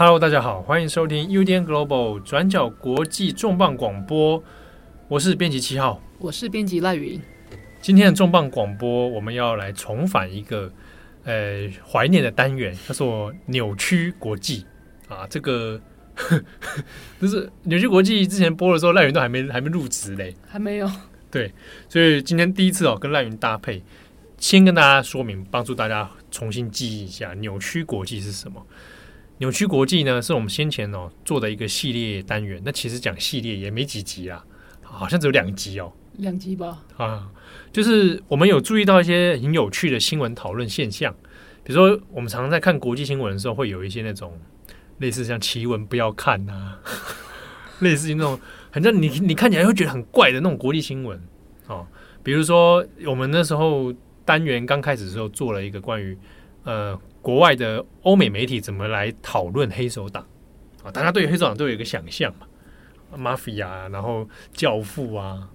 Hello，大家好，欢迎收听 UDN Global 转角国际重磅广播，我是编辑七号，我是编辑赖云。今天的重磅广播，我们要来重返一个呃怀念的单元，叫做扭曲国际啊。这个 就是扭曲国际之前播的时候，赖云都还没还没入职嘞，还没有。对，所以今天第一次哦，跟赖云搭配，先跟大家说明，帮助大家重新记忆一下扭曲国际是什么。扭曲国际呢，是我们先前哦做的一个系列单元。那其实讲系列也没几集啊，好像只有两集哦，两集吧。啊，就是我们有注意到一些很有趣的新闻讨论现象，比如说我们常常在看国际新闻的时候，会有一些那种类似像奇闻不要看呐、啊，类似于那种，反正你你看起来会觉得很怪的那种国际新闻哦。比如说我们那时候单元刚开始的时候做了一个关于呃。国外的欧美媒体怎么来讨论黑手党啊？大家对黑手党都有一个想象嘛，Mafia，然后教父啊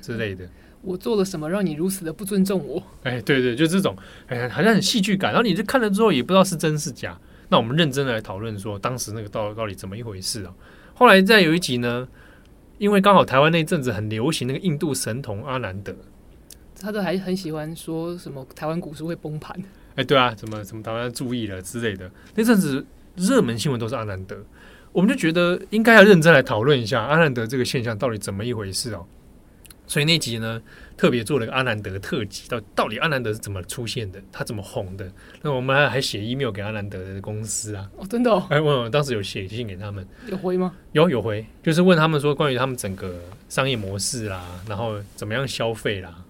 之类的。我做了什么让你如此的不尊重我？哎，对对，就这种，哎，好像很戏剧感。然后你就看了之后也不知道是真是假。那我们认真的来讨论说，当时那个到到底怎么一回事啊？后来再有一集呢，因为刚好台湾那阵子很流行那个印度神童阿南德，他都还很喜欢说什么台湾股市会崩盘。哎，对啊，怎么怎么台湾注意了之类的，那阵子热门新闻都是阿南德，我们就觉得应该要认真来讨论一下阿南德这个现象到底怎么一回事哦。所以那集呢，特别做了个阿南德特辑，到到底阿南德是怎么出现的，他怎么红的？那我们还还写 email 给阿南德的公司啊，哦，真的哦，哎，我当时有写信给他们，有回吗？有有回，就是问他们说关于他们整个商业模式啦，然后怎么样消费啦。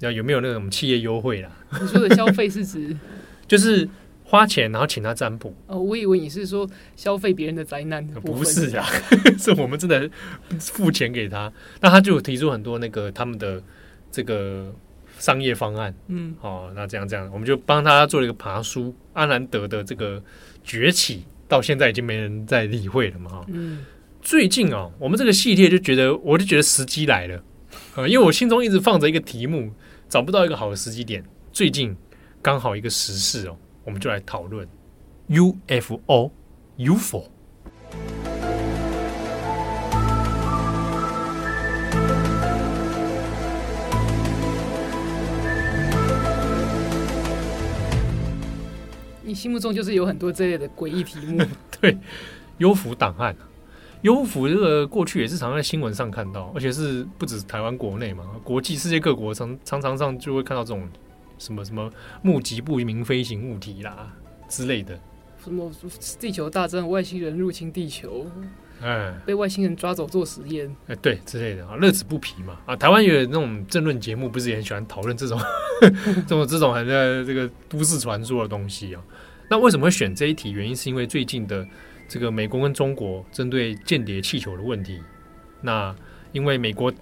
要有没有那种企业优惠啦？你说的消费是指？就是花钱然后请他占卜。哦，我以为你是说消费别人的灾难的，不是啊，是我们真的付钱给他，那他就提出很多那个他们的这个商业方案，嗯，哦，那这样这样，我们就帮他做了一个爬书，阿兰德的这个崛起到现在已经没人再理会了嘛，哈，嗯，最近啊，我们这个系列就觉得，我就觉得时机来了。啊，因为我心中一直放着一个题目。找不到一个好的时机点，最近刚好一个时事哦，我们就来讨论 UFO UFO。你心目中就是有很多这类的诡异题目，对，幽浮档案。幽浮这个过去也是常在新闻上看到，而且是不止台湾国内嘛，国际世界各国常常常上就会看到这种什么什么目击不明飞行物体啦之类的，什么地球大战、外星人入侵地球，哎，被外星人抓走做实验，哎，对之类的啊，乐此不疲嘛啊，台湾有那种政论节目，不是也很喜欢讨论这种 这种这种很在这个都市传说的东西啊？那为什么会选这一题？原因是因为最近的。这个美国跟中国针对间谍气球的问题，那因为美国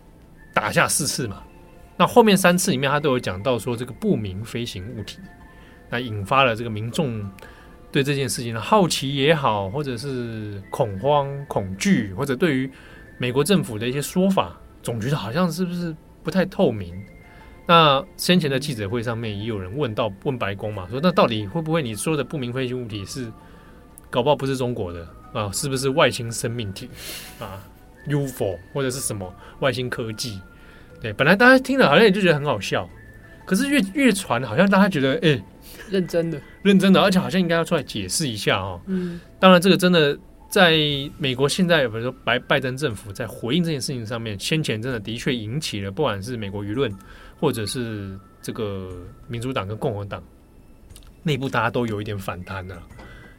打下四次嘛，那后面三次里面他都有讲到说这个不明飞行物体，那引发了这个民众对这件事情的好奇也好，或者是恐慌、恐惧，或者对于美国政府的一些说法，总觉得好像是不是不太透明。那先前的记者会上面也有人问到问白宫嘛，说那到底会不会你说的不明飞行物体是？搞不好不是中国的啊，是不是外星生命体啊？UFO 或者是什么外星科技？对，本来大家听了好像也就觉得很好笑，可是越越传，好像大家觉得哎、欸，认真的，认真的，而且好像应该要出来解释一下哦。嗯，当然这个真的在美国现在，比如说白拜登政府在回应这件事情上面，先前真的的确引起了不管是美国舆论，或者是这个民主党跟共和党内部，大家都有一点反弹的。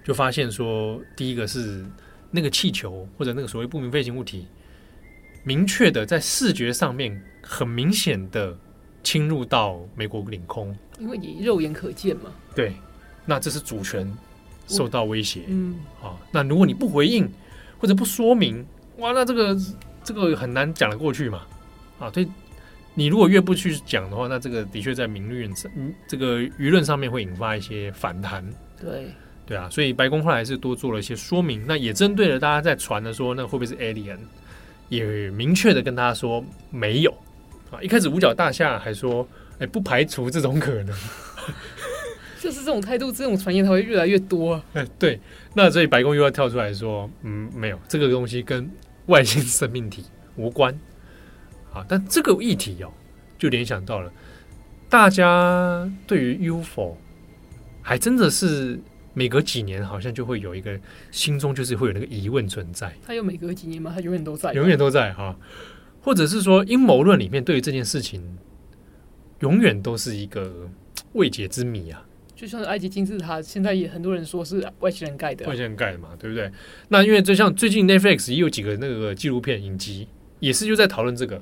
就发现说，第一个是那个气球或者那个所谓不明飞行物体，明确的在视觉上面很明显的侵入到美国领空，因为你肉眼可见嘛。对，那这是主权受到威胁。嗯，好，那如果你不回应或者不说明，哇，那这个这个很难讲得过去嘛。啊，对，你如果越不去讲的话，那这个的确在民论上，这个舆论上面会引发一些反弹。对。对啊，所以白宫后来是多做了一些说明，那也针对了大家在传的说，那会不会是 alien，也明确的跟大家说没有啊。一开始五角大厦还说，哎，不排除这种可能。就是这种态度，这种传言它会越来越多啊。哎，对，那所以白宫又要跳出来说，嗯，没有这个东西跟外星生命体无关。啊，但这个议题哦，就联想到了大家对于 UFO，还真的是每隔几年好像就会有一个心中就是会有那个疑问存在。他有每隔几年吗？他永远都在，永远都在哈。或者是说阴谋论里面对于这件事情，永远都是一个未解之谜啊。就像埃及金字塔，现在也很多人说是外星人盖的，外星人盖的嘛，对不对？那因为就像最近 Netflix 也有几个那个纪录片影集，也是就在讨论这个，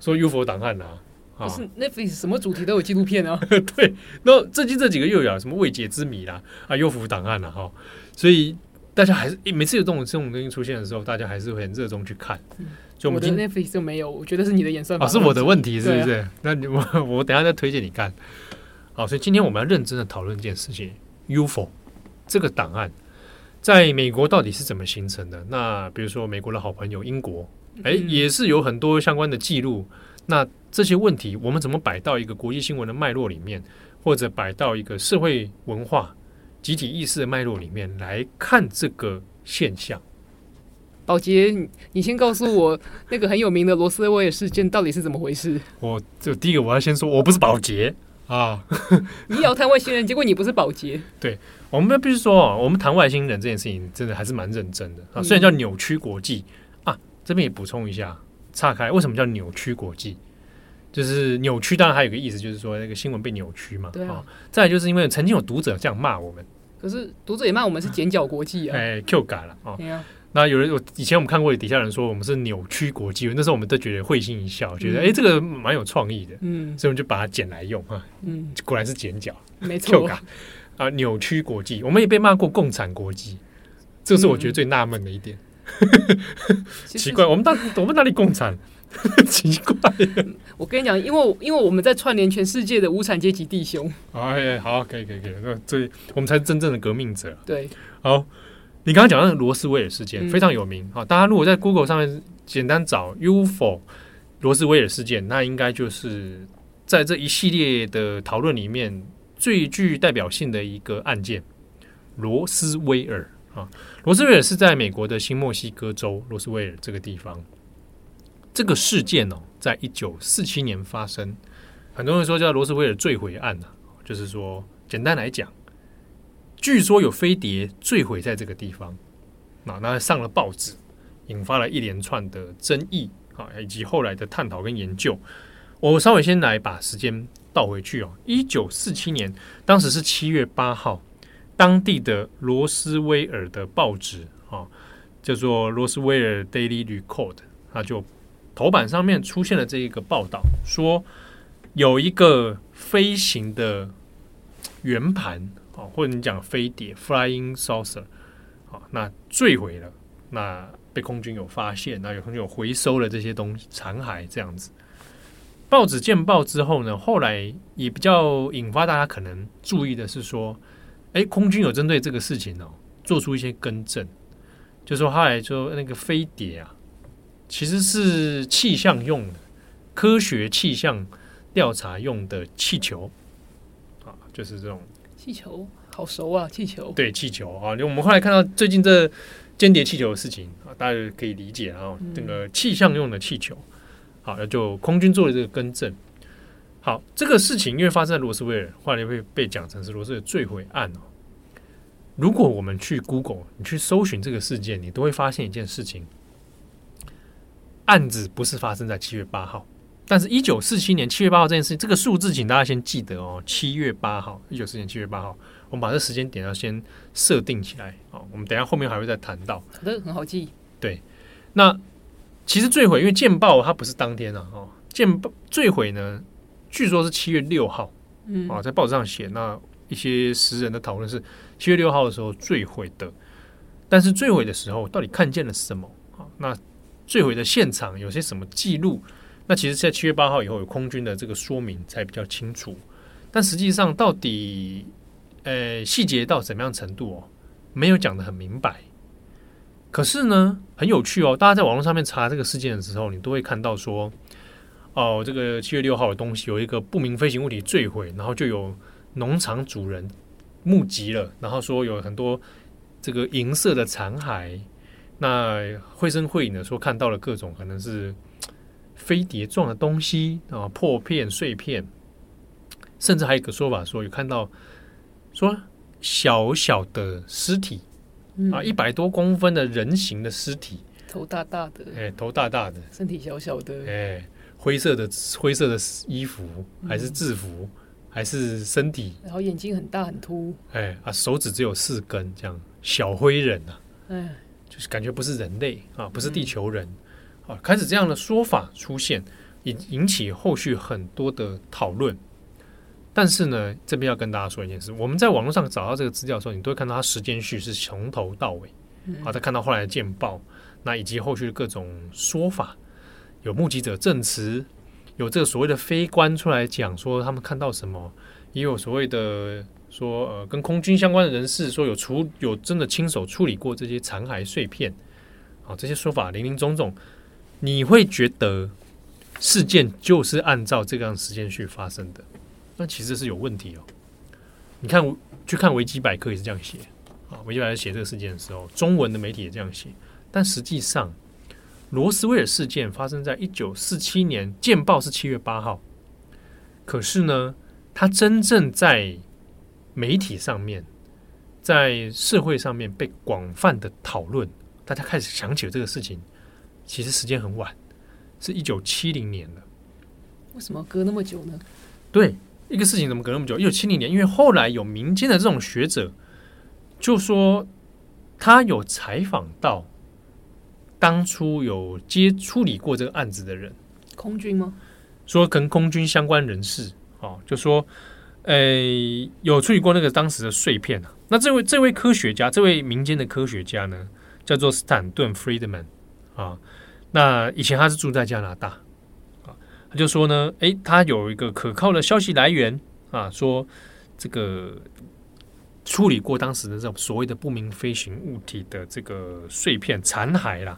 说 UFO 档案啊，不是 Netflix 什么主题都有纪录片啊。对，那最近这几个又有什么未解之谜啦，啊，UFO 档案了哈，所以大家还是每次有这种这种东西出现的时候，大家还是会很热衷去看。就我们我的 Netflix 就没有，我觉得是你的演算法，哦，是我的问题，是不是？啊、那你 我我等下再推荐你看。好，所以今天我们要认真的讨论一件事情：UFO 这个档案在美国到底是怎么形成的？那比如说美国的好朋友英国，哎，也是有很多相关的记录。那这些问题我们怎么摆到一个国际新闻的脉络里面，或者摆到一个社会文化集体意识的脉络里面来看这个现象？宝杰，你先告诉我那个很有名的罗斯威尔事件到底是怎么回事？我就第一个我要先说，我不是保洁。啊！你也要谈外星人，结果你不是保洁。对，我们必须说，我们谈外星人这件事情，真的还是蛮认真的啊。虽然叫扭曲国际啊，这边也补充一下，岔开，为什么叫扭曲国际？就是扭曲，当然还有一个意思，就是说那个新闻被扭曲嘛。对啊。再来就是因为曾经有读者这样骂我们，可是读者也骂我们是剪角国际啊。哎，Q 改了啊。那有人，我以前我们看过底下人说我们是扭曲国际，那时候我们都觉得会心一笑，觉得哎、嗯。欸，这个蛮有创意的，嗯，所以我们就把它剪来用啊，嗯，果然是剪角，没错。啊，扭曲国际，我们也被骂过共产国际，这是我觉得最纳闷的一点，嗯、奇怪，我们到我们哪里共产？奇怪，我跟你讲，因为因为我们在串联全世界的无产阶级弟兄，哎，好，可以可以可以，那这我们才是真正的革命者，对，好。你刚刚讲的罗斯威尔事件非常有名啊！大家如果在 Google 上面简单找 UFO 罗斯威尔事件，那应该就是在这一系列的讨论里面最具代表性的一个案件——罗斯威尔啊！罗斯威尔是在美国的新墨西哥州罗斯威尔这个地方。这个事件哦，在一九四七年发生，很多人说叫罗斯威尔坠毁案呢，就是说，简单来讲。据说有飞碟坠毁在这个地方，那那上了报纸，引发了一连串的争议啊，以及后来的探讨跟研究。我稍微先来把时间倒回去哦，一九四七年，当时是七月八号，当地的罗斯威尔的报纸啊，叫做《罗斯威尔 Daily Record》，它就头版上面出现了这一个报道，说有一个飞行的圆盘。啊，或者你讲飞碟 （flying saucer），好，那坠毁了，那被空军有发现，那有空军有回收了这些东西残骸，这样子。报纸见报之后呢，后来也比较引发大家可能注意的是说，哎，空军有针对这个事情哦，做出一些更正，就说后来说那个飞碟啊，其实是气象用的，科学气象调查用的气球，啊，就是这种。气球好熟啊！气球对气球啊，我们后来看到最近这间谍气球的事情啊，大家可以理解啊。这个气象用的气球，好，那就空军做了这个更正。好，这个事情因为发生在罗斯威尔，后来会被讲成是罗斯威尔坠毁案哦。如果我们去 Google，你去搜寻这个事件，你都会发现一件事情：案子不是发生在七月八号。但是，一九四七年七月八号这件事情，这个数字，请大家先记得哦。七月八号，一九四七年七月八号，我们把这时间点要先设定起来哦。我们等一下后面还会再谈到，好的，很好记。对，那其实坠毁，因为见报它不是当天啊，哦，见报坠毁呢，据说是七月六号，嗯啊，在报纸上写，那一些时人的讨论是七月六号的时候坠毁的，但是坠毁的时候到底看见了什么啊？那坠毁的现场有些什么记录？那其实，在七月八号以后，有空军的这个说明才比较清楚。但实际上，到底呃细节到什么样程度哦，没有讲得很明白。可是呢，很有趣哦，大家在网络上面查这个事件的时候，你都会看到说，哦，这个七月六号的东西有一个不明飞行物体坠毁，然后就有农场主人目击了，然后说有很多这个银色的残骸。那绘声绘影的说看到了各种可能是飞碟状的东西啊，破片碎片，甚至还有一个说法说有看到说小小的尸体啊，一百多公分的人形的尸体，头大大的，哎，头大大的，身体小小的，哎，灰色的灰色的衣服还是制服还是身体，然后眼睛很大很凸，哎啊，手指只有四根，这样。小灰人呐，哎。就是感觉不是人类啊，不是地球人。啊，开始这样的说法出现，引引起后续很多的讨论。但是呢，这边要跟大家说一件事：我们在网络上找到这个资料的时候，你都会看到它时间序是从头到尾。啊。再看到后来的见报，那以及后续的各种说法，有目击者证词，有这个所谓的飞官出来讲说他们看到什么，也有所谓的。说呃，跟空军相关的人士说有处有真的亲手处理过这些残骸碎片，好，这些说法林林总总，你会觉得事件就是按照这个样时间序发生的，那其实是有问题哦。你看，去看维基百科也是这样写啊，维基百科写这个事件的时候，中文的媒体也这样写，但实际上，罗斯威尔事件发生在一九四七年，见报是七月八号，可是呢，他真正在媒体上面，在社会上面被广泛的讨论，大家开始想起了这个事情。其实时间很晚，是一九七零年了。为什么隔那么久呢？对，一个事情怎么隔那么久？一九七零年，因为后来有民间的这种学者就说，他有采访到当初有接处理过这个案子的人，空军吗？说跟空军相关人士哦，就说。诶，有处理过那个当时的碎片啊。那这位这位科学家，这位民间的科学家呢，叫做斯坦顿· ·Friedman 啊。那以前他是住在加拿大啊。他就说呢，诶，他有一个可靠的消息来源啊，说这个处理过当时的这种所谓的不明飞行物体的这个碎片残骸啦，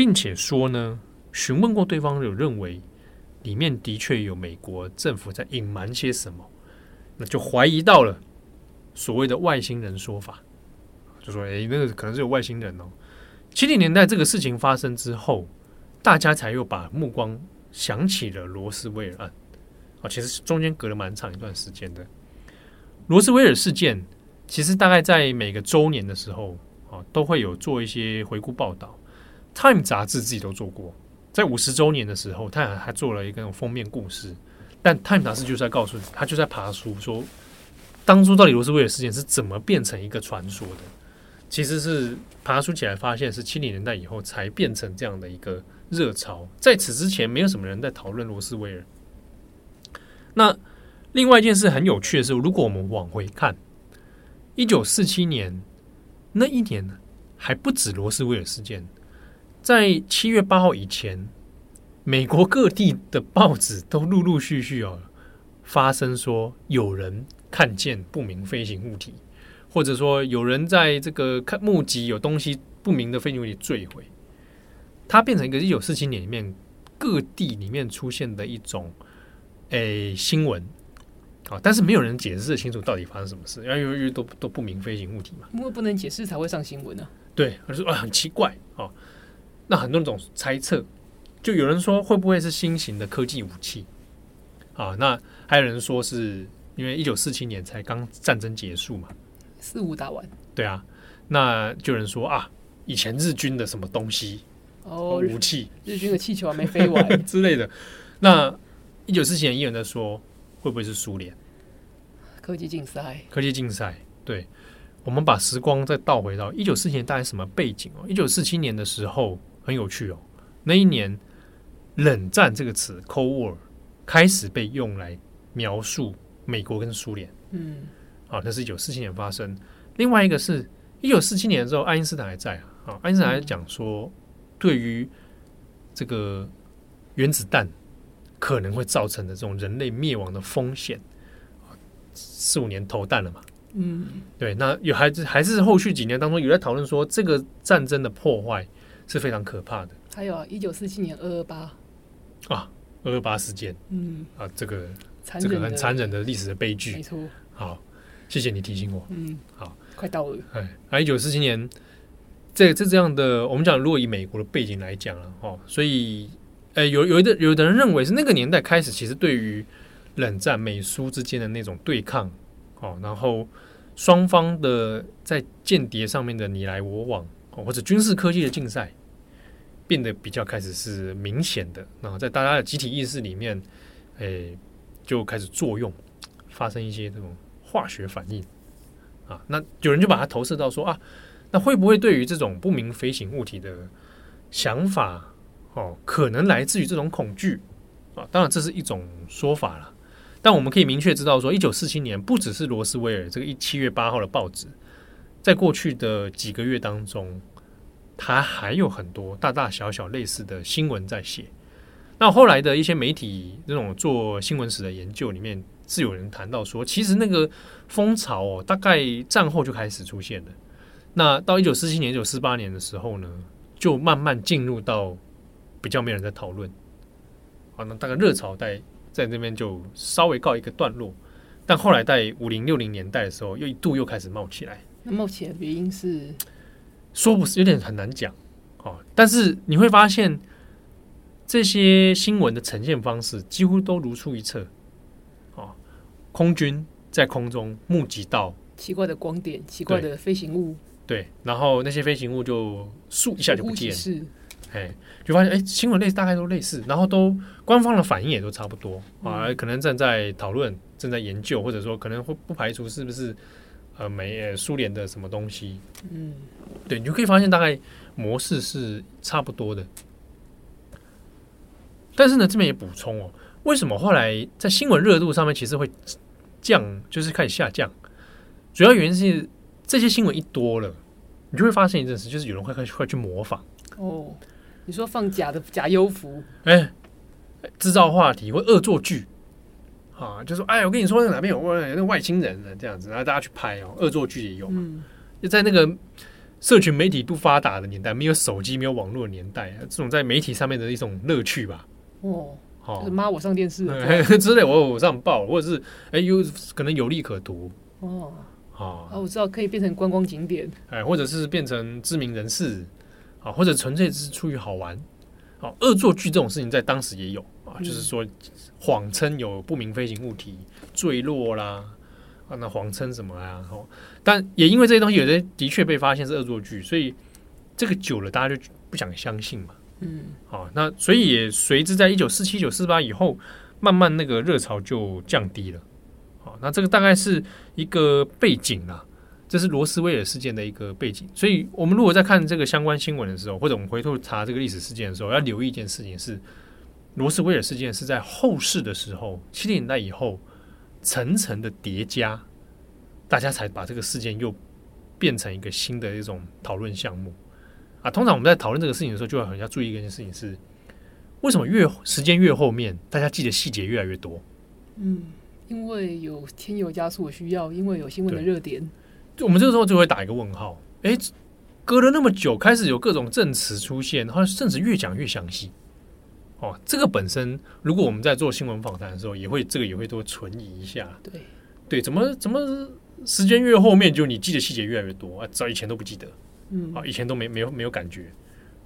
并且说呢，询问过对方有认为里面的确有美国政府在隐瞒些什么。那就怀疑到了所谓的外星人说法，就说：“诶，那个可能是有外星人哦。”七零年代这个事情发生之后，大家才又把目光想起了罗斯威尔案啊。其实中间隔了蛮长一段时间的。罗斯威尔事件其实大概在每个周年的时候啊，都会有做一些回顾报道。《Time》杂志自己都做过，在五十周年的时候，他还做了一个封面故事。但《Time》杂志就是在告诉你，他就在爬书说，当初到底罗斯威尔事件是怎么变成一个传说的？其实是爬书起来发现是七零年代以后才变成这样的一个热潮，在此之前没有什么人在讨论罗斯威尔。那另外一件事很有趣的是，如果我们往回看，一九四七年那一年，还不止罗斯威尔事件，在七月八号以前。美国各地的报纸都陆陆续续哦发生说有人看见不明飞行物体，或者说有人在这个看目击有东西不明的飞行物体坠毁，它变成一个一九四七年里面各地里面出现的一种诶新闻啊，但是没有人解释清楚到底发生什么事，因为因为都都不明飞行物体嘛，因为不能解释才会上新闻呢。对，他说啊很奇怪啊，那很多种猜测。就有人说会不会是新型的科技武器啊？那还有人说是因为一九四七年才刚战争结束嘛，四五打完。对啊，那就有人说啊，以前日军的什么东西哦，武器，日军的气球还没飞完 之类的。那一九四七年也有人在说会不会是苏联科技竞赛？科技竞赛。对，我们把时光再倒回到一九四七年，大概什么背景哦？一九四七年的时候很有趣哦，那一年。冷战这个词 （Cold War） 开始被用来描述美国跟苏联。嗯，啊，那是一九四七年发生。另外一个是一九四七年的时候，爱因斯坦还在啊。啊，爱因斯坦还讲说，对于这个原子弹可能会造成的这种人类灭亡的风险，四五年投弹了嘛。嗯，对。那有还是还是后续几年当中有在讨论说，这个战争的破坏是非常可怕的。还有啊，一九四七年二二八。啊，二二八事件，嗯，啊，这个这个很残忍的历史的悲剧。没错。好，谢谢你提醒我。嗯，好，快到了。哎，啊，一九四七年，这这这样的，我们讲，如果以美国的背景来讲了，哦，所以，哎，有有的有的人认为是那个年代开始，其实对于冷战美苏之间的那种对抗，哦，然后双方的在间谍上面的你来我往，哦，或者军事科技的竞赛，变得比较开始是明显的。然后在大家的集体意识里面，哎，就开始作用，发生一些这种。化学反应啊，那有人就把它投射到说啊，那会不会对于这种不明飞行物体的想法哦，可能来自于这种恐惧啊？当然这是一种说法了，但我们可以明确知道说，一九四七年不只是罗斯威尔这个一七月八号的报纸，在过去的几个月当中，它还有很多大大小小类似的新闻在写。那后来的一些媒体这种做新闻史的研究里面。是有人谈到说，其实那个风潮哦，大概战后就开始出现了。那到一九四七年、一九四八年的时候呢，就慢慢进入到比较没有人在讨论。好，那大概热潮在在那边就稍微告一个段落。但后来在五零六零年代的时候，又一度又开始冒起来。那冒起来的原因是说不是有点很难讲。哦，但是你会发现这些新闻的呈现方式几乎都如出一辙。哦。空军在空中目击到奇怪的光点、奇怪的飞行物，对，然后那些飞行物就倏一下就不见。了，哎，就发现哎，新闻类大概都类似，然后都官方的反应也都差不多。啊，可能正在讨论、正在研究，或者说可能会不排除是不是呃美苏联的什么东西，嗯，对，你就可以发现大概模式是差不多的，但是呢，这边也补充哦。为什么后来在新闻热度上面其实会降，就是开始下降？主要原因是这些新闻一多了，你就会发现一件事，就是有人会开始会去模仿。哦，你说放假的假优服，哎，制造话题会恶作剧啊，就说哎，我跟你说那哪边有外有那个外星人呢？这样子，然后大家去拍哦，恶作剧也有。嗯，就在那个社群媒体不发达的年代，没有手机、没有网络的年代，这种在媒体上面的一种乐趣吧。哦。就是妈，我上电视了 之类，我我上报，或者是哎，有可能有利可图哦。啊，我知道可以变成观光景点，哎，或者是变成知名人士啊，或者纯粹是出于好玩。好，恶作剧这种事情在当时也有啊，就是说谎称有不明飞行物体坠落啦，啊，那谎称什么呀？哦，但也因为这些东西有的的确被发现是恶作剧，所以这个久了大家就不想相信嘛。嗯，好，那所以也随之在一九四七、一九四八以后，慢慢那个热潮就降低了。好，那这个大概是一个背景啦，这是罗斯威尔事件的一个背景。所以我们如果在看这个相关新闻的时候，或者我们回头查这个历史事件的时候，要留意一件事情是，罗斯威尔事件是在后世的时候，七零年代以后层层的叠加，大家才把这个事件又变成一个新的一种讨论项目。啊，通常我们在讨论这个事情的时候，就要很要注意一件事情是：为什么越时间越后面，大家记得细节越来越多？嗯，因为有添油加醋的需要，因为有新闻的热点。就我们这个时候就会打一个问号。哎，隔了那么久，开始有各种证词出现，然后证词越讲越详细。哦，这个本身，如果我们在做新闻访谈的时候，也会这个也会多存疑一下。对对，怎么怎么时间越后面，就你记得细节越来越多啊？早以前都不记得。嗯，啊，以前都没没有没有感觉，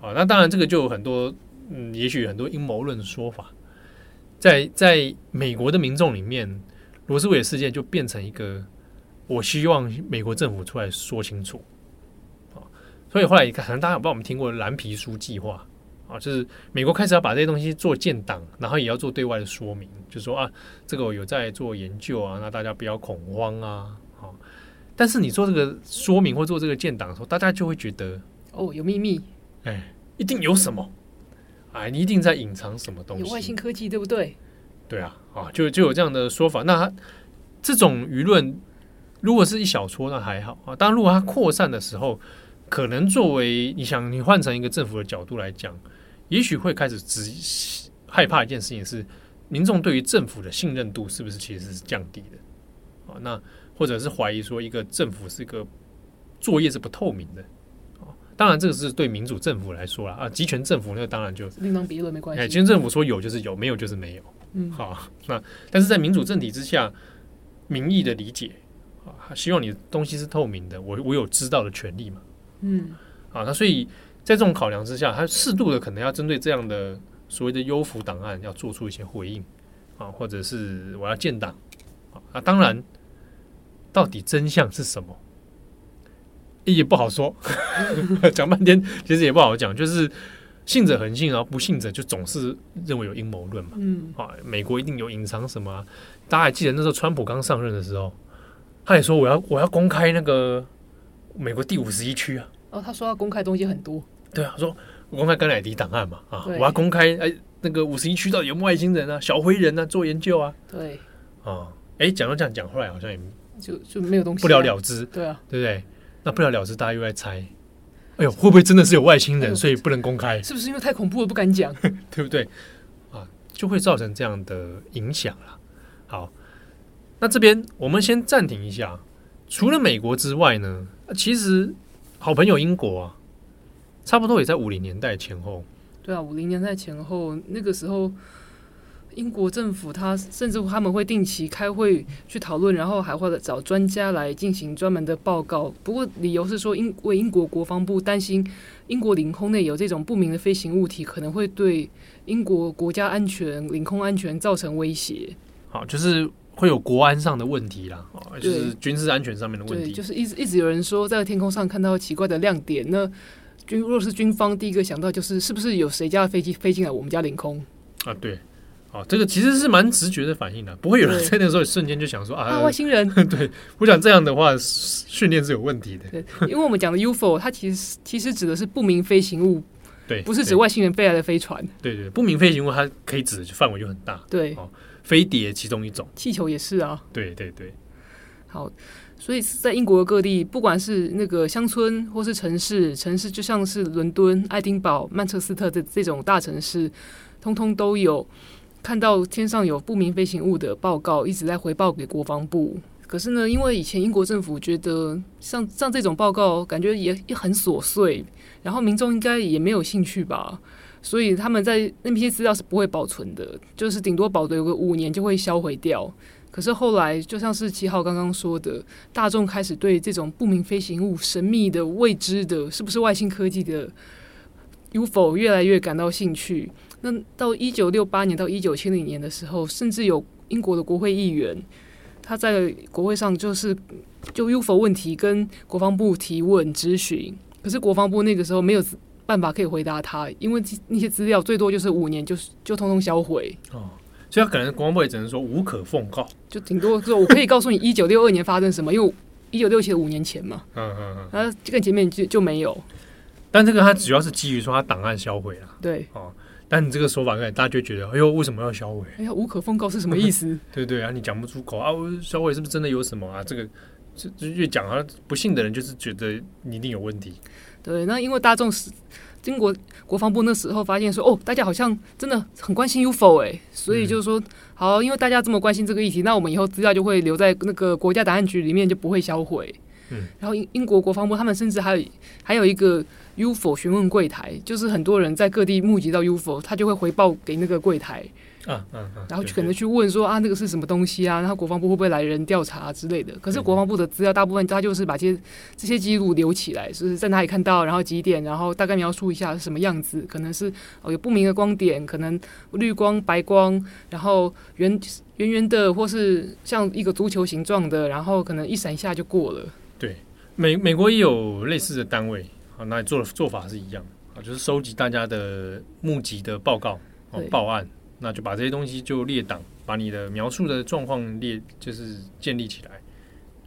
啊，那当然这个就有很多，嗯，也许很多阴谋论的说法，在在美国的民众里面，罗斯威尔事件就变成一个，我希望美国政府出来说清楚，啊，所以后来可能大家有帮我们听过蓝皮书计划，啊，就是美国开始要把这些东西做建档，然后也要做对外的说明，就是说啊，这个我有在做研究啊，那大家不要恐慌啊。但是你做这个说明或做这个建档的时候，大家就会觉得哦，有秘密，哎，一定有什么，哎，你一定在隐藏什么东西，有外星科技，对不对？对啊，啊，就就有这样的说法。那这种舆论，如果是一小撮，那还好啊。当然，如果它扩散的时候，可能作为你想你换成一个政府的角度来讲，也许会开始只害怕一件事情是，民众对于政府的信任度是不是其实是降低的啊？那。或者是怀疑说一个政府是一个作业是不透明的，当然这个是对民主政府来说啦，啊，集权政府那当然就另当别论，没关系。哎，集权政府说有就是有，没有就是没有。嗯，好，那但是在民主政体之下，民意的理解啊，希望你的东西是透明的，我我有知道的权利嘛。嗯，啊，那所以在这种考量之下，他适度的可能要针对这样的所谓的优抚档案，要做出一些回应啊，或者是我要建档啊，那当然，到底真相是什么？也不好说，讲半天其实也不好讲，就是信者恒信，然后不信者就总是认为有阴谋论嘛。嗯，啊，美国一定有隐藏什么啊？大家还记得那时候川普刚上任的时候，他也说我要我要公开那个美国第五十一区啊。哦，他说要公开东西很多。对啊，他说我公开甘乃迪档案嘛，啊，我要公开哎那个五十一区到底有没有外星人啊、小灰人啊做研究啊。对。啊，哎，讲到这样讲，后来好像也就就没有东西，不了了之。对啊，对不对？那不了了之，大家又在猜，哎呦，会不会真的是有外星人，所以不能公开？是不是因为太恐怖了不敢讲？对不对？啊，就会造成这样的影响了。好，那这边我们先暂停一下。除了美国之外呢，其实好朋友英国啊，差不多也在五零年代前后。对啊，五零年代前后那个时候。英国政府，他甚至他们会定期开会去讨论，然后还会找专家来进行专门的报告。不过，理由是说，英为英国国防部担心英国领空内有这种不明的飞行物体，可能会对英国国家安全、领空安全造成威胁。好，就是会有国安上的问题啦，就是军事安全上面的问题。就是一直一直有人说，在天空上看到奇怪的亮点。那军若是军方第一个想到，就是是不是有谁家的飞机飞进来我们家领空啊？对。哦，这个其实是蛮直觉的反应的，不会有人在那个时候瞬间就想说啊，啊，外星人。对，我想这样的话训练是有问题的。对，因为我们讲的 UFO，它其实其实指的是不明飞行物，对，不是指外星人飞来的飞船。对对，对，不明飞行物它可以指的范围就很大。对，哦，飞碟其中一种，气球也是啊。对对对。好，所以在英国各地，不管是那个乡村或是城市，城市就像是伦敦、爱丁堡、曼彻斯特的这种大城市，通通都有。看到天上有不明飞行物的报告，一直在回报给国防部。可是呢，因为以前英国政府觉得像像这种报告，感觉也也很琐碎，然后民众应该也没有兴趣吧，所以他们在那些资料是不会保存的，就是顶多保留个五年就会销毁掉。可是后来，就像是七号刚刚说的，大众开始对这种不明飞行物、神秘的、未知的，是不是外星科技的 UFO 越来越感到兴趣。那到一九六八年到一九七零年的时候，甚至有英国的国会议员，他在国会上就是就 UFO 问题跟国防部提问咨询，可是国防部那个时候没有办法可以回答他，因为那些资料最多就是五年就是就通通销毁。哦，所以他可能国防部也只能说无可奉告，就顶多说我可以告诉你一九六二年发生什么，因为一九六七五年前嘛，嗯嗯嗯，然后这个前面就就没有，但这个他主要是基于说他档案销毁了，对哦。但你这个说法，大家就觉得，哎呦，为什么要销毁？哎呀，无可奉告是什么意思？对对啊，你讲不出口啊！销毁是不是真的有什么啊？这个越讲啊，不信的人就是觉得你一定有问题。对，那因为大众是经过国防部那时候发现说，哦，大家好像真的很关心 UFO 哎，所以就是说，嗯、好，因为大家这么关心这个议题，那我们以后资料就会留在那个国家档案局里面，就不会销毁。嗯，然后英英国国防部他们甚至还有还有一个。UFO 询问柜台，就是很多人在各地募集到 UFO，他就会回报给那个柜台，啊啊啊，然后去可能去问说啊，那个是什么东西啊？然后国防部会不会来人调查之类的？可是国防部的资料大部分他就是把这些这些记录留起来，就是在哪里看到，然后几点，然后大概描述一下是什么样子，可能是哦有不明的光点，可能绿光、白光，然后圆圆圆的，或是像一个足球形状的，然后可能一闪一下就过了。对，美美国也有类似的单位。好，那你做的做法是一样啊，就是收集大家的募集的报告哦，报案，那就把这些东西就列档，把你的描述的状况列，就是建立起来，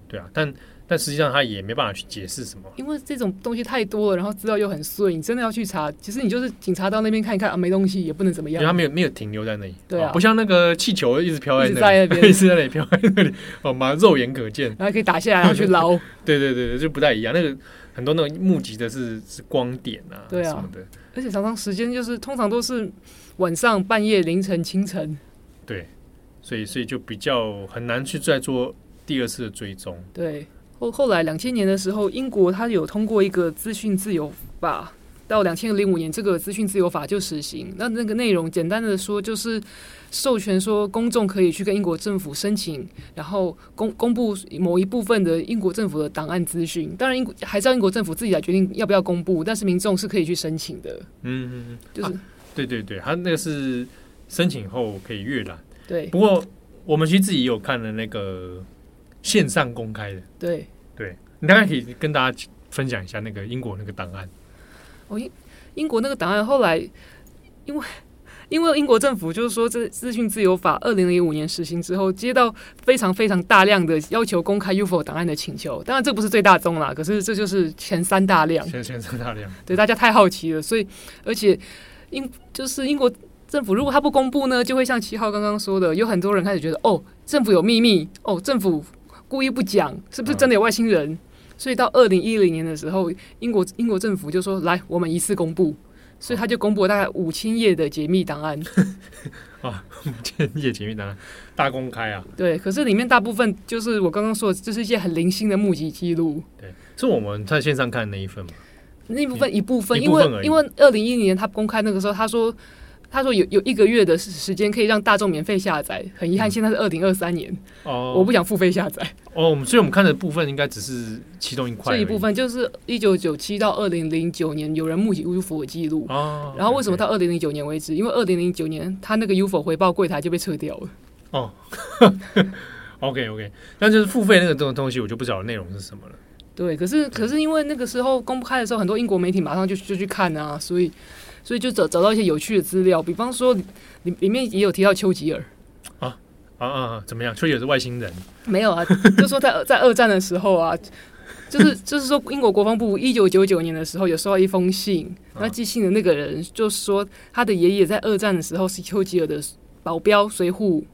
对啊，但。但实际上他也没办法去解释什么，因为这种东西太多了，然后资料又很碎，你真的要去查，其实你就是警察到那边看一看啊，没东西也不能怎么样，因为他没有没有停留在那里，对啊，不像那个气球一直飘在那里，在那边，一直在那里飘在那里，哦，马上肉眼可见，然后可以打下来然后去捞，对对对对，就不太一样。那个很多那种目击的是是光点啊，对啊，什么的，而且常常时间就是通常都是晚上、半夜、凌晨、清晨，对，所以所以就比较很难去再做第二次的追踪，对。后后来两千年的时候，英国它有通过一个资讯自由法。到两千零五年，这个资讯自由法就实行。那那个内容，简单的说，就是授权说公众可以去跟英国政府申请，然后公公布某一部分的英国政府的档案资讯。当然，英国还是要英国政府自己来决定要不要公布，但是民众是可以去申请的。嗯嗯嗯，就是、啊、对对对，他那个是申请后可以阅览。对，不过我们其实自己有看了那个线上公开的。对对，你大概可以跟大家分享一下那个英国那个档案。哦，英英国那个档案后来，因为 因为英国政府就是说，这资讯自由法二零零五年实行之后，接到非常非常大量的要求公开 UFO 档案的请求。当然，这不是最大宗啦，可是这就是前三大量。前前三大量，对，大家太好奇了，所以而且英就是英国政府，如果他不公布呢，就会像七号刚刚说的，有很多人开始觉得，哦，政府有秘密，哦，政府故意不讲，是不是真的有外星人？嗯所以到二零一零年的时候，英国英国政府就说：“来，我们一次公布。”所以他就公布了大概五千页的解密档案。啊，五千页解密档案大公开啊！对，可是里面大部分就是我刚刚说的，就是一些很零星的目击记录。对，是我们在线上看的那一份吗？那一部分一部分，因为因为二零一零年他公开那个时候，他说。他说有有一个月的时间可以让大众免费下载，很遗憾，现在是二零二三年，哦，我不想付费下载。哦，所以我们看的部分应该只是其中一块。这一部分就是一九九七到二零零九年有人目击 UFO 的记录。哦，然后为什么到二零零九年为止？因为二零零九年他那个 UFO 回报柜台就被撤掉了。哦，OK OK，那就是付费那个这种东西，我就不知道内容是什么了。对，可是可是因为那个时候公开的时候，很多英国媒体马上就就去看啊，所以。所以就找找到一些有趣的资料，比方说里里面也有提到丘吉尔啊啊啊！怎么样？丘吉尔是外星人？没有啊，就说在在二战的时候啊，就是就是说英国国防部一九九九年的时候有收到一封信，那寄信的那个人就说他的爷爷在二战的时候是丘吉尔的保镖随护，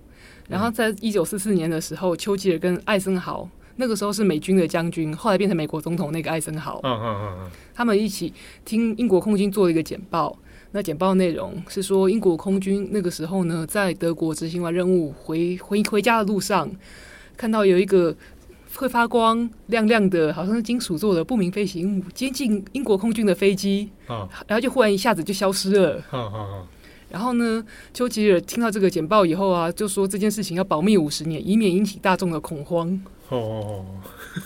然后在一九四四年的时候，丘吉尔跟艾森豪。那个时候是美军的将军，后来变成美国总统那个艾森豪，嗯嗯嗯嗯，他们一起听英国空军做了一个简报。那简报内容是说，英国空军那个时候呢，在德国执行完任务回回回家的路上，看到有一个会发光亮亮的，好像是金属做的不明飞行物接近英国空军的飞机，嗯，然后就忽然一下子就消失了，嗯嗯嗯。然后呢，丘吉尔听到这个简报以后啊，就说这件事情要保密五十年，以免引起大众的恐慌。哦哦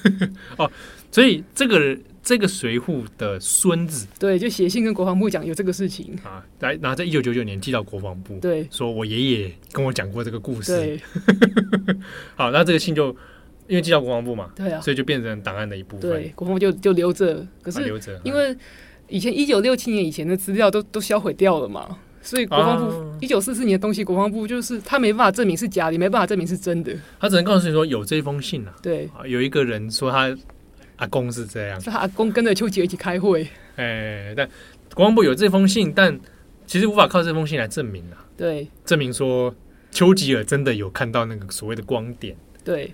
哦，所以这个这个随扈的孙子，对，就写信跟国防部讲有这个事情。啊，来，然后在一九九九年寄到国防部，对，说我爷爷跟我讲过这个故事，对，好，那这个信就因为寄到国防部嘛，对啊，所以就变成档案的一部分，对，国防部就就留着，可是留着，因为以前一九六七年以前的资料都都销毁掉了嘛。所以国防部一九四四年的东西，国防部就是他没办法证明是假的，没办法证明是真的。他只能告诉你说有这封信啊。对，有一个人说他阿公是这样，是他阿公跟着丘吉尔一起开会。哎，但国防部有这封信，但其实无法靠这封信来证明啊。对，证明说丘吉尔真的有看到那个所谓的光点。对，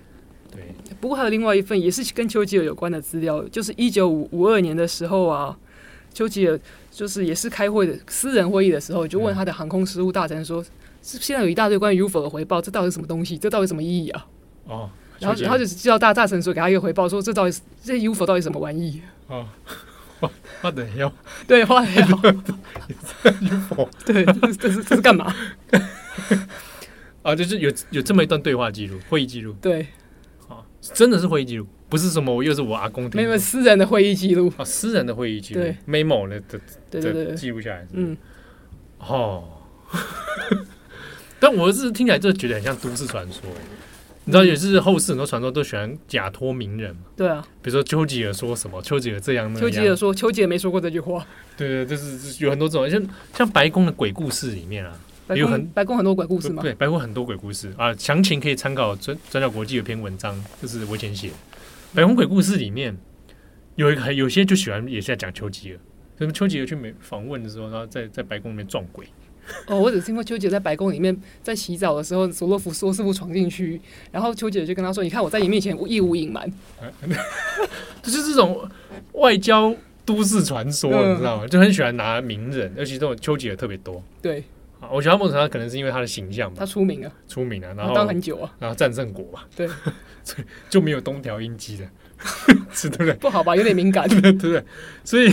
对。不过还有另外一份也是跟丘吉尔有关的资料，就是一九五二年的时候啊。丘吉尔就是也是开会的私人会议的时候，就问他的航空事务大臣说：“是现在有一大堆关于 UFO 的回报，这到底是什么东西？这到底什么意义啊？”哦，然后然后就叫大大神说给他一个回报，说这到底这 UFO 到底什么玩意？哦，花的要对花的要 UFO 对，这是这是干嘛？啊，就是有有这么一段对话记录，会议记录，对，啊，真的是会议记录。不是什么，我又是我阿公听。没有私人的会议记录啊，私人的会议记录，memo 的的的记录下来。嗯，哦，但我是听起来就觉得很像都市传说。你知道，也是后世很多传说都喜欢假托名人嘛。对啊，比如说丘吉尔说什么，丘吉尔这样那样。丘吉尔说，丘吉尔没说过这句话。对对，就是有很多这种，像像白宫的鬼故事里面啊，有很白宫很多鬼故事嘛。对，白宫很多鬼故事啊，详情可以参考转转角国际有篇文章，就是我以前写。白宫鬼故事里面有一个，有些就喜欢也是在讲丘吉尔，什么丘吉尔去美访问的时候，然后在在白宫里面撞鬼。哦，我只听过丘吉尔在白宫里面在洗澡的时候，索洛夫说师傅闯进去，然后丘吉尔就跟他说：“你看我在你面前义无隐瞒。”就是这种外交都市传说，你知道吗？就很喜欢拿名人，尤其这种丘吉尔特别多。对，啊，我觉得他某种程度可能是因为他的形象吧，他出名啊，出名啊，然后当很久啊，然后战胜国嘛，对，所以就没有东条英机的，是对不对？不好吧，有点敏感，对不对？所以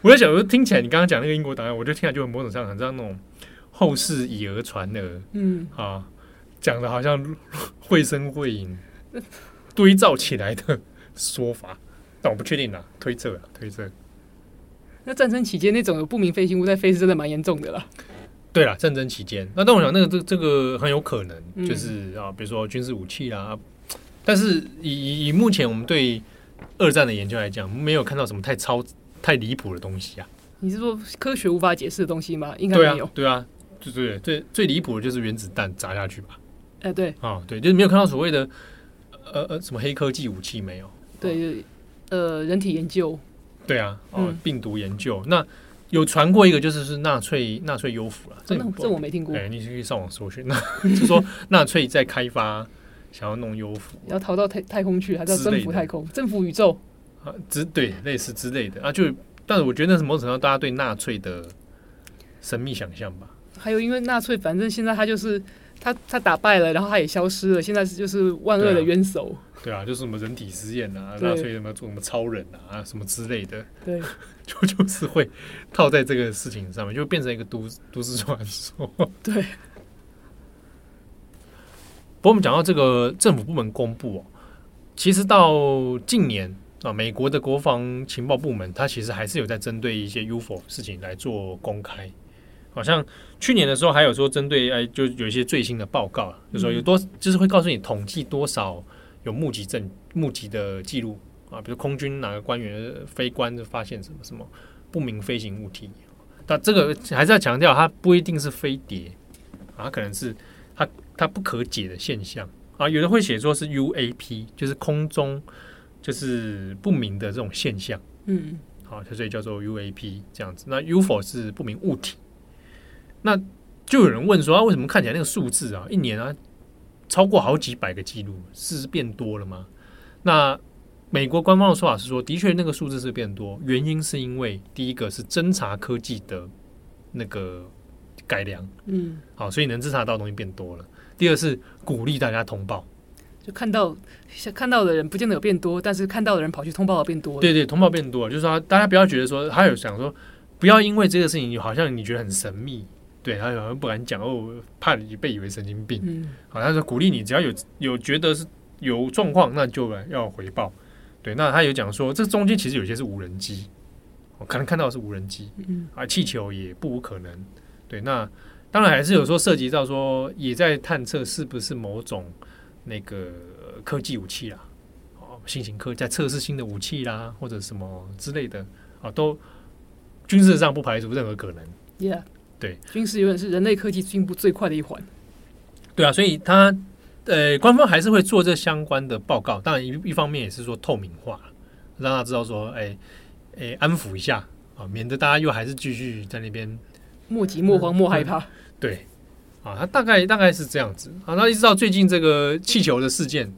我在想，说听起来你刚刚讲那个英国档案，我就听起来就某种上很像那种后世以讹传讹，嗯啊，讲的好像 绘声绘影堆造起来的说法，但我不确定啊，推测啊，推测。那战争期间那种有不明飞行物在飞是真的蛮严重的啦。对啦，战争期间，那但我想那个这这个很有可能就是、嗯、啊，比如说军事武器啦。但是以以目前我们对二战的研究来讲，没有看到什么太超太离谱的东西啊。你是说科学无法解释的东西吗？应该没有。对啊，对啊，就对最最离谱的就是原子弹砸下去吧。哎、欸，对啊，对，就是没有看到所谓的呃呃什么黑科技武器没有。对，呃，人体研究。对啊，哦，病毒研究、嗯、那有传过一个，就是是纳粹纳粹优抚了，这这我没听过。哎，你可以上网搜寻，那 就说纳粹在开发，想要弄优抚，要逃到太太空去，还是要征服太空、征服宇宙啊？之对类似之类的啊，就但是我觉得那是某种程度大家对纳粹的神秘想象吧。还有，因为纳粹反正现在他就是他他打败了，然后他也消失了，现在是就是万恶的冤首。对啊，就是什么人体实验啊，纳粹什么做什么超人啊，什么之类的，对，就就是会套在这个事情上面，就变成一个都都市传说。对。不过我们讲到这个政府部门公布哦，其实到近年啊，美国的国防情报部门，它其实还是有在针对一些 UFO 事情来做公开。好像去年的时候还有说针对哎，就有一些最新的报告，就说有多，就是会告诉你统计多少。有目击证、目击的记录啊，比如空军哪个官员飞官就发现什么什么不明飞行物体，但这个还是要强调，它不一定是飞碟啊，可能是它它不可解的现象啊。有人会写作是 UAP，就是空中就是不明的这种现象，嗯，好，所以叫做 UAP 这样子。那 UFO 是不明物体，那就有人问说，啊，为什么看起来那个数字啊，一年啊？超过好几百个记录，是变多了吗？那美国官方的说法是说，的确那个数字是变多，原因是因为第一个是侦查科技的那个改良，嗯，好，所以能侦查到的东西变多了。第二是鼓励大家通报，就看到看到的人不见得有变多，但是看到的人跑去通报的变多了。对对，通报变多了，就是说大家不要觉得说他有想说，不要因为这个事情好像你觉得很神秘。对，他好像不敢讲哦，怕你被以为神经病。嗯，好，他说鼓励你，只要有有觉得是有状况，那就要回报。对，那他有讲说，这中间其实有些是无人机，我可能看到的是无人机，嗯，啊，气球也不无可能。对，那当然还是有说涉及到说也在探测是不是某种那个科技武器啦，哦，新型科在测试新的武器啦，或者什么之类的，啊，都军事上不排除任何可能。Yeah. 对，军事永远是人类科技进步最快的一环。对啊，所以他呃，官方还是会做这相关的报告。当然一，一一方面也是说透明化，让他知道说，哎哎，安抚一下啊，免得大家又还是继续在那边莫急莫慌莫害怕。对，啊，他大概大概是这样子啊。那一直到最近这个气球的事件，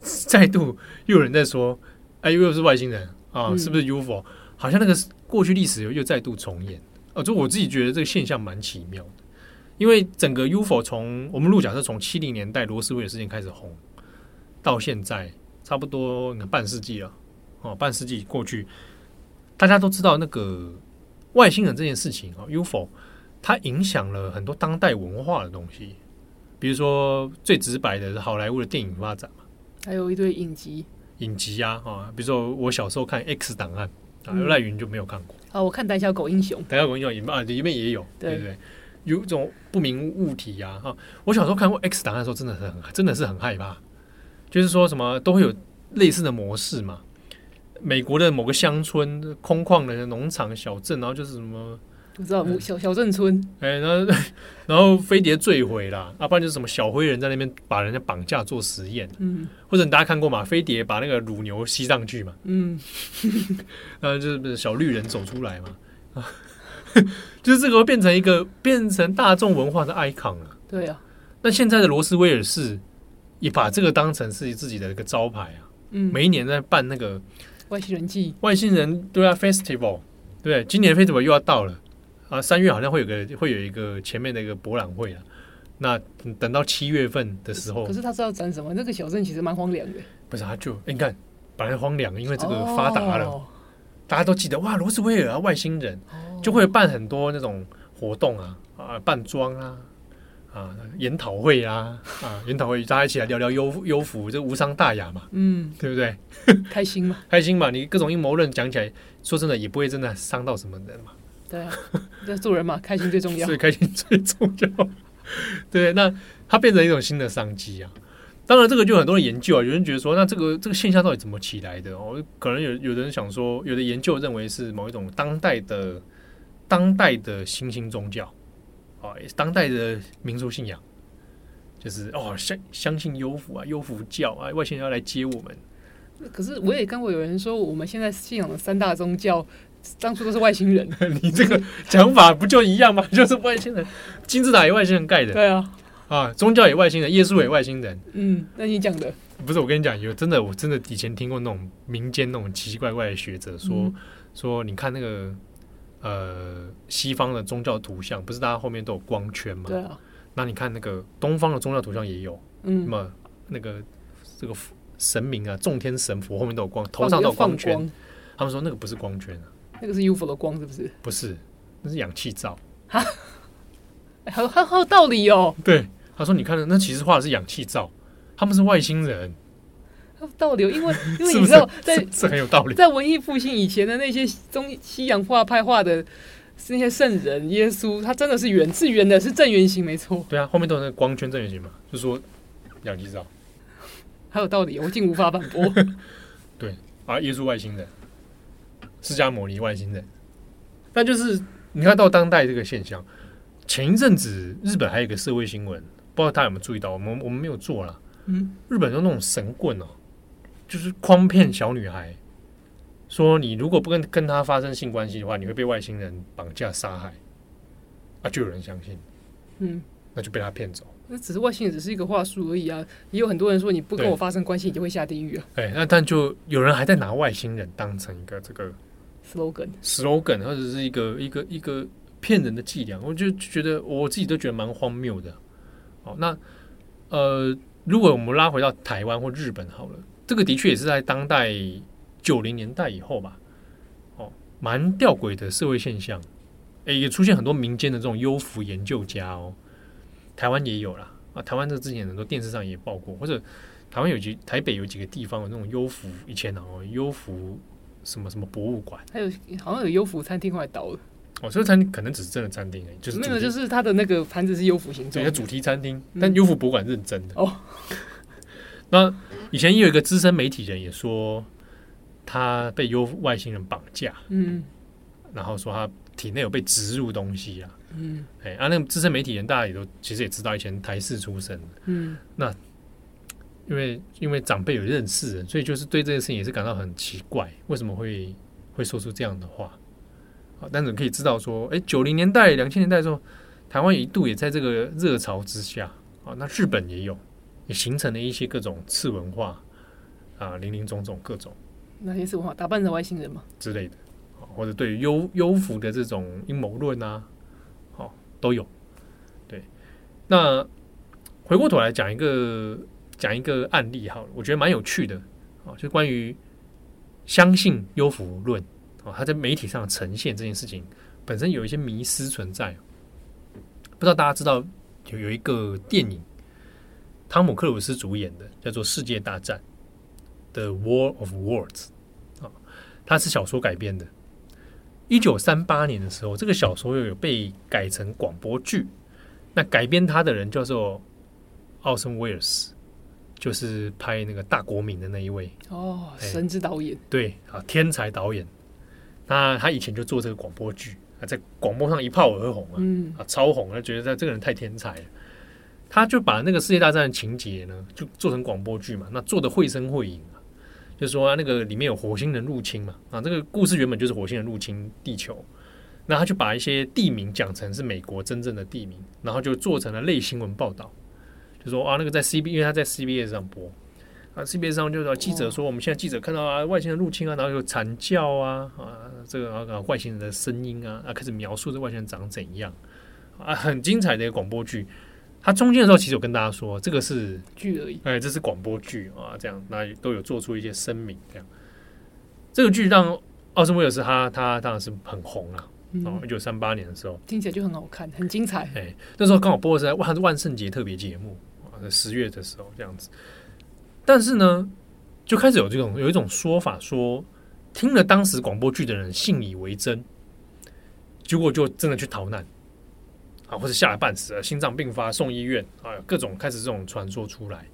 再度又有人在说，哎，又是外星人啊，嗯、是不是 UFO？好像那个过去历史又又再度重演。哦，就我自己觉得这个现象蛮奇妙的，因为整个 UFO 从我们陆讲是从七零年代罗斯威尔事件开始红，到现在差不多半世纪了，哦，半世纪过去，大家都知道那个外星人这件事情啊，UFO 它影响了很多当代文化的东西，比如说最直白的是好莱坞的电影发展嘛，还有一堆影集，影集啊，啊，比如说我小时候看 X 档案。啊，赖云就没有看过。啊，我看《胆小狗英雄》，《胆小狗英雄》里面啊，里面也有，对不对，对？有这种不明物体呀，啊，我小时候看过《X 档案》的时候，真的是很，真的是很害怕。就是说什么都会有类似的模式嘛。美国的某个乡村，空旷的农场、小镇，然后就是什么。不知道小小镇村，哎、欸，然后 然后飞碟坠毁啦，啊，不然就是什么小灰人在那边把人家绑架做实验，嗯，或者大家看过嘛，飞碟把那个乳牛吸上去嘛，嗯，然后就是小绿人走出来嘛，啊，就是这个会变成一个变成大众文化的 icon 了，对啊，那现在的罗斯威尔士也把这个当成是自己的一个招牌啊，嗯，每一年在办那个外星人祭，外星人对啊，festival，对，今年 festival 又要到了。啊，三月好像会有个会有一个前面的一个博览会啊。那等到七月份的时候，可是他知道展什么？那个小镇其实蛮荒凉的。不是，他就你看，本来荒凉，因为这个发达了，哦、大家都记得哇，罗斯威尔啊，外星人，哦、就会办很多那种活动啊啊，扮装啊啊，研讨会啊啊，研讨会大家一起来聊聊幽幽浮，这无伤大雅嘛，嗯，对不对？开心嘛，开心嘛，你各种阴谋论讲起来，说真的也不会真的伤到什么人嘛。对啊，这做人嘛，开心最重要，所以开心最重要。对，那它变成一种新的商机啊。当然，这个就很多人研究啊。有人觉得说，那这个这个现象到底怎么起来的？哦，可能有有的人想说，有的研究认为是某一种当代的当代的新兴宗教啊，当代的民俗信仰，就是哦，相相信幽浮啊，幽浮教啊，外星人要来接我们。可是我也看过有人说，我们现在信仰的三大宗教。当初都是外星人，你这个讲法不就一样吗？就是外星人，金字塔也外星人盖的，对啊，啊，宗教也外星人，耶稣也外星人，嗯，那你讲的。不是我跟你讲，有真的，我真的以前听过那种民间那种奇奇怪怪的学者说、嗯、说，你看那个呃西方的宗教图像，不是大家后面都有光圈吗？对啊，那你看那个东方的宗教图像也有，嗯，那么那个这个神明啊，众天神佛后面都有光，头上都有光圈，光。他们说那个不是光圈啊。那个是 UFO 的光，是不是？不是，那是氧气罩。哈，好好好有道理哦。对，他说：“你看，那其实画的是氧气罩，他们是外星人。”有道理，因为 因为你知道，在是很有道理，在文艺复兴以前的那些中西洋画派画的那些圣人、耶稣，他真的是圆，是圆的，是正圆形，没错。对啊，后面都有那个光圈正圆形嘛，就说氧气罩，还有道理，我竟无法反驳。对啊，耶稣外星人。释迦牟尼外星人，那就是你看到当代这个现象，前一阵子日本还有一个社会新闻，不知道大家有没有注意到？我们我们没有做了。嗯，日本有那种神棍哦，就是诓骗小女孩，说你如果不跟跟他发生性关系的话，你会被外星人绑架杀害。啊，就有人相信，嗯，那就被他骗走。那只是外星人，只是一个话术而已啊！也有很多人说你不跟我发生关系，你就会下地狱啊。哎，那但就有人还在拿外星人当成一个这个。slogan，slogan，或者是一个一个一个骗人的伎俩，我就觉得我自己都觉得蛮荒谬的。好，那呃，如果我们拉回到台湾或日本好了，这个的确也是在当代九零年代以后吧。哦，蛮吊诡的社会现象，哎，也出现很多民间的这种幽浮研究家哦。台湾也有啦，啊，台湾这之前很多电视上也报过，或者台湾有几台北有几个地方有那种幽浮，以前哦幽浮。什么什么博物馆？还有好像有幽浮餐厅后来倒了。哦，这个餐厅可能只是真的餐厅而已，就是那个就是它的那个盘子是幽浮形状，对，主题餐厅，但幽浮博物馆认真的。哦，那以前也有一个资深媒体人也说，他被优外星人绑架，嗯，然后说他体内有被植入东西啊，嗯，哎，啊，那个资深媒体人大家也都其实也知道，以前台视出身，嗯，那。因为因为长辈有认识人，所以就是对这件事情也是感到很奇怪，为什么会会说出这样的话？啊，但是可以知道说，哎，九零年代、两千年代的时候，台湾一度也在这个热潮之下啊。那日本也有，也形成了一些各种次文化啊，林林总总各种。哪些次文化？打扮成外星人吗？之类的，或者对于幽幽浮的这种阴谋论啊，好都有。对，那回过头来讲一个。讲一个案例好了，我觉得蛮有趣的啊，就关于相信幽浮论啊，它在媒体上呈现这件事情本身有一些迷思存在。不知道大家知道有有一个电影，汤姆克鲁斯主演的，叫做《世界大战》The War of Words 啊，它是小说改编的。一九三八年的时候，这个小说又有被改成广播剧。那改编它的人叫做奥森威尔斯。就是拍那个大国民的那一位哦，神之导演，对啊，天才导演。那他以前就做这个广播剧啊，在广播上一炮而红啊，嗯啊，超红。他觉得他这个人太天才了，他就把那个世界大战的情节呢，就做成广播剧嘛。那做的绘声绘影啊，就是说那个里面有火星人入侵嘛啊，这个故事原本就是火星人入侵地球，那他就把一些地名讲成是美国真正的地名，然后就做成了类新闻报道。就说啊，那个在 C B，因为他在 CBS 上播，啊，CBS 上就说记者说，我们现在记者看到啊，外星人入侵啊，然后有惨叫啊，啊，这个啊，外星人的声音啊，啊，开始描述这外星人长怎样。啊，很精彩的一个广播剧。它中间的时候，其实有跟大家说，这个是剧而已，哎，这是广播剧啊，这样，那都有做出一些声明，这样。这个剧让奥斯威尔斯他他当然是很红了，哦，一九三八年的时候，听起来就很好看，很精彩。哎，那时候刚好播的是在万万圣节特别节目十月的时候这样子。但是呢，就开始有这种有一种说法说，听了当时广播剧的人信以为真，结果就真的去逃难啊，或者吓得半死，心脏病发送医院啊，各种开始这种传说出来，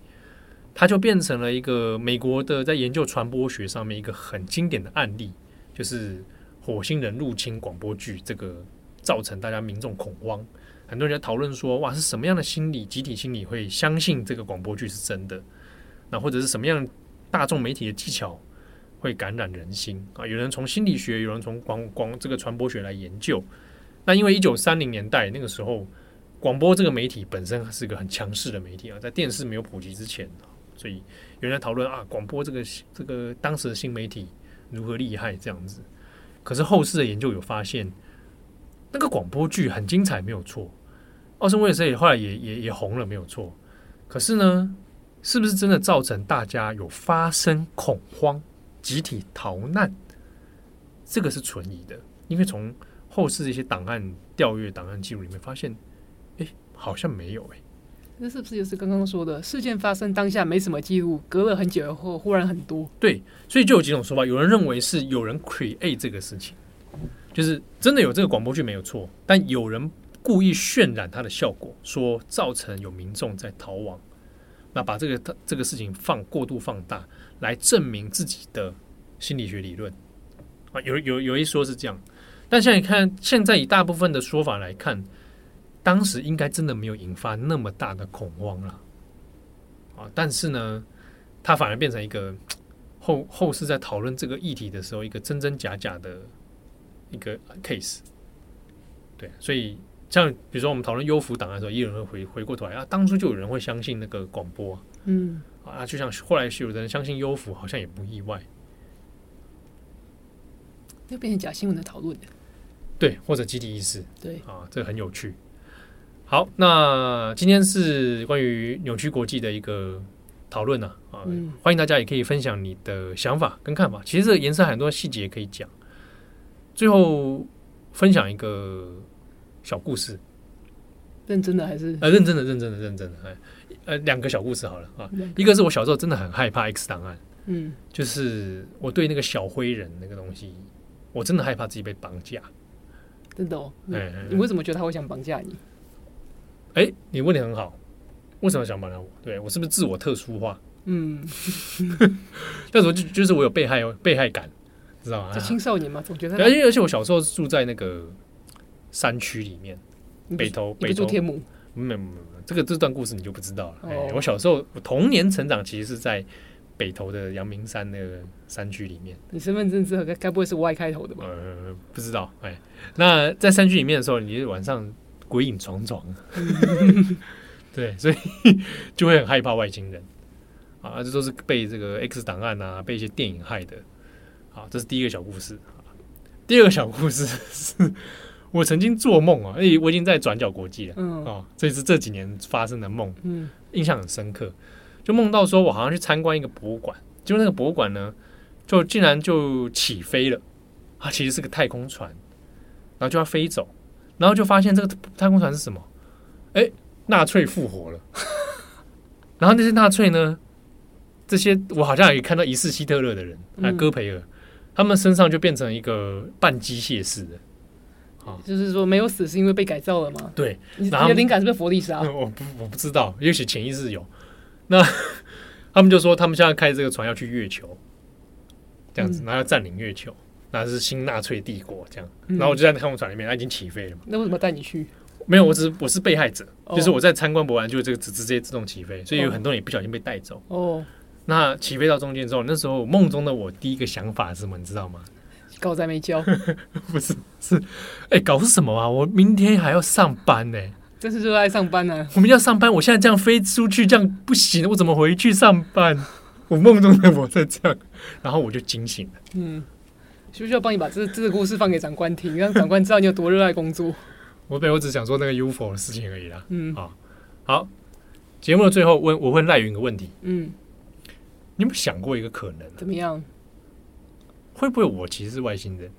它就变成了一个美国的在研究传播学上面一个很经典的案例，就是火星人入侵广播剧这个造成大家民众恐慌，很多人在讨论说，哇，是什么样的心理集体心理会相信这个广播剧是真的？那或者是什么样大众媒体的技巧会感染人心啊？有人从心理学，有人从广广这个传播学来研究。那因为一九三零年代那个时候，广播这个媒体本身是个很强势的媒体啊，在电视没有普及之前，所以有人在讨论啊，广播这个这个当时的新媒体如何厉害这样子。可是后世的研究有发现，那个广播剧很精彩，没有错。奥森威尔斯也后来也也也红了，没有错。可是呢？是不是真的造成大家有发生恐慌、集体逃难？这个是存疑的，因为从后世的一些档案调阅、档案记录里面发现，哎，好像没有哎。那是不是就是刚刚说的事件发生当下没什么记录，隔了很久以后忽然很多？对，所以就有几种说法。有人认为是有人 create 这个事情，就是真的有这个广播剧没有错，但有人故意渲染它的效果，说造成有民众在逃亡。那把这个这个事情放过度放大，来证明自己的心理学理论啊，有有有一说是这样，但现在看，现在以大部分的说法来看，当时应该真的没有引发那么大的恐慌了啊，但是呢，它反而变成一个后后世在讨论这个议题的时候，一个真真假假的一个 case，对，所以。像比如说我们讨论优抚档案的时候，也有人会回回过头来啊，当初就有人会相信那个广播，嗯啊，就像后来有人相信优抚，好像也不意外，又变成假新闻的讨论，对，或者集体意识，对啊，这个很有趣。好，那今天是关于扭曲国际的一个讨论呢，啊，嗯、欢迎大家也可以分享你的想法跟看法。其实这个延伸很多细节可以讲，最后分享一个。小故事，认真的还是呃，认真的，认真的，认真的，哎，呃，两个小故事好了啊。一个是我小时候真的很害怕 X 档案，嗯，就是我对那个小灰人那个东西，我真的害怕自己被绑架。真的哦，哎，你为什么觉得他会想绑架你？哎，你问题很好，为什么想绑架我？对我是不是自我特殊化？嗯，但是我就就是我有被害被害感，知道吗？青少年嘛，总觉得，而且而且我小时候住在那个。山区里面，北投北投天母，没有没有没有，这个这段故事你就不知道了。哦欸、我小时候，我童年成长其实是在北投的阳明山那个山区里面。你身份证字该该不会是 Y 开头的吧？呃，不知道。哎、欸，那在山区里面的时候，你晚上鬼影幢幢，对，所以就会很害怕外星人啊。这都是被这个 X 档案啊，被一些电影害的。好，这是第一个小故事。第二个小故事是。我曾经做梦啊，哎，我已经在转角国际了，嗯，哦，这是这几年发生的梦，嗯，印象很深刻，就梦到说我好像去参观一个博物馆，结果那个博物馆呢，就竟然就起飞了，啊，其实是个太空船，然后就要飞走，然后就发现这个太空船是什么？哎，纳粹复活了，然后那些纳粹呢，这些我好像也看到疑似希特勒的人，啊，戈培尔，他们身上就变成一个半机械式的。就是说没有死是因为被改造了吗？对，你的灵感是不是佛利沙？我不我不知道，也许潜意识有。那他们就说他们现在开这个船要去月球，这样子，然后要占领月球，那是新纳粹帝国这样。然后我就在太空船里面，他已经起飞了嘛。那为什么带你去？没有，我只是我是被害者，就是我在参观博物馆，就是这个直直接自动起飞，所以有很多人也不小心被带走。哦，那起飞到中间之后，那时候梦中的我第一个想法是什么？你知道吗？高在没交，不是是，哎、欸，搞是什么啊？我明天还要上班呢、欸，真是热爱上班呢、啊。我们要上班，我现在这样飞出去，这样不行，我怎么回去上班？我梦中的我在这样，然后我就惊醒了。嗯，需不需要帮你把这这个故事放给长官听，让长官知道你有多热爱工作？我本我只想说那个 UFO 的事情而已啦。嗯，好，好，节目的最后问我问赖云一个问题。嗯，你有没有想过一个可能？怎么样？会不会我其实是外星人？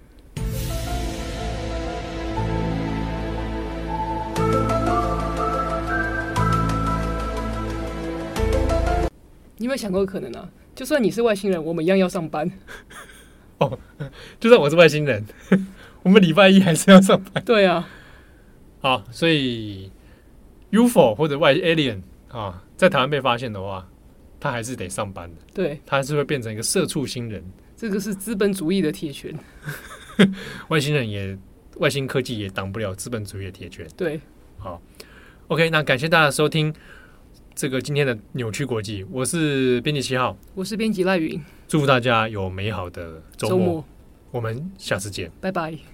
你有没有想过可能啊？就算你是外星人，我们一样要上班。哦，就算我是外星人，我们礼拜一还是要上班。对啊。好，所以 UFO 或者外 alien 啊，在台湾被发现的话，他还是得上班的。对，他还是会变成一个社畜星人。这个是资本主义的铁拳。外星人也，外星科技也挡不了资本主义的铁拳。对，好，OK，那感谢大家收听。这个今天的扭曲国际，我是编辑七号，我是编辑赖云，祝福大家有美好的周末，我们下次见，拜拜。